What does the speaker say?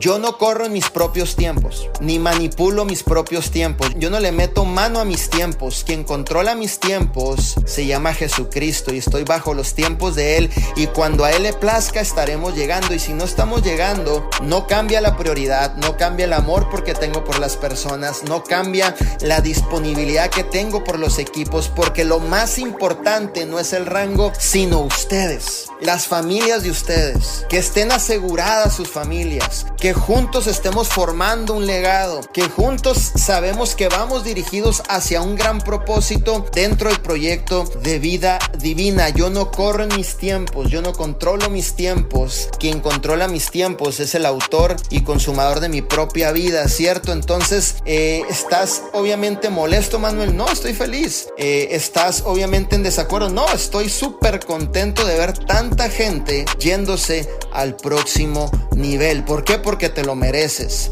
Yo no corro en mis propios tiempos, ni manipulo mis propios tiempos. Yo no le meto mano a mis tiempos. Quien controla mis tiempos se llama Jesucristo y estoy bajo los tiempos de Él. Y cuando a Él le plazca estaremos llegando. Y si no estamos llegando, no cambia la prioridad, no cambia el amor porque tengo por las personas, no cambia la disponibilidad que tengo por los equipos, porque lo más importante no es el rango, sino ustedes, las familias de ustedes, que estén aseguradas sus familias, que juntos estemos formando un legado, que juntos sabemos que vamos dirigidos hacia un gran propósito dentro del proyecto de vida divina. Yo no corro en mis tiempos, yo no controlo mis tiempos. Quien controla mis tiempos es el autor y consumador de mi propia vida, ¿cierto? Entonces, eh, ¿estás obviamente molesto, Manuel? No, estoy feliz. Eh, ¿Estás obviamente en desacuerdo? No, estoy súper contento de ver tanta gente yéndose al próximo nivel. ¿Por qué? Porque que te lo mereces.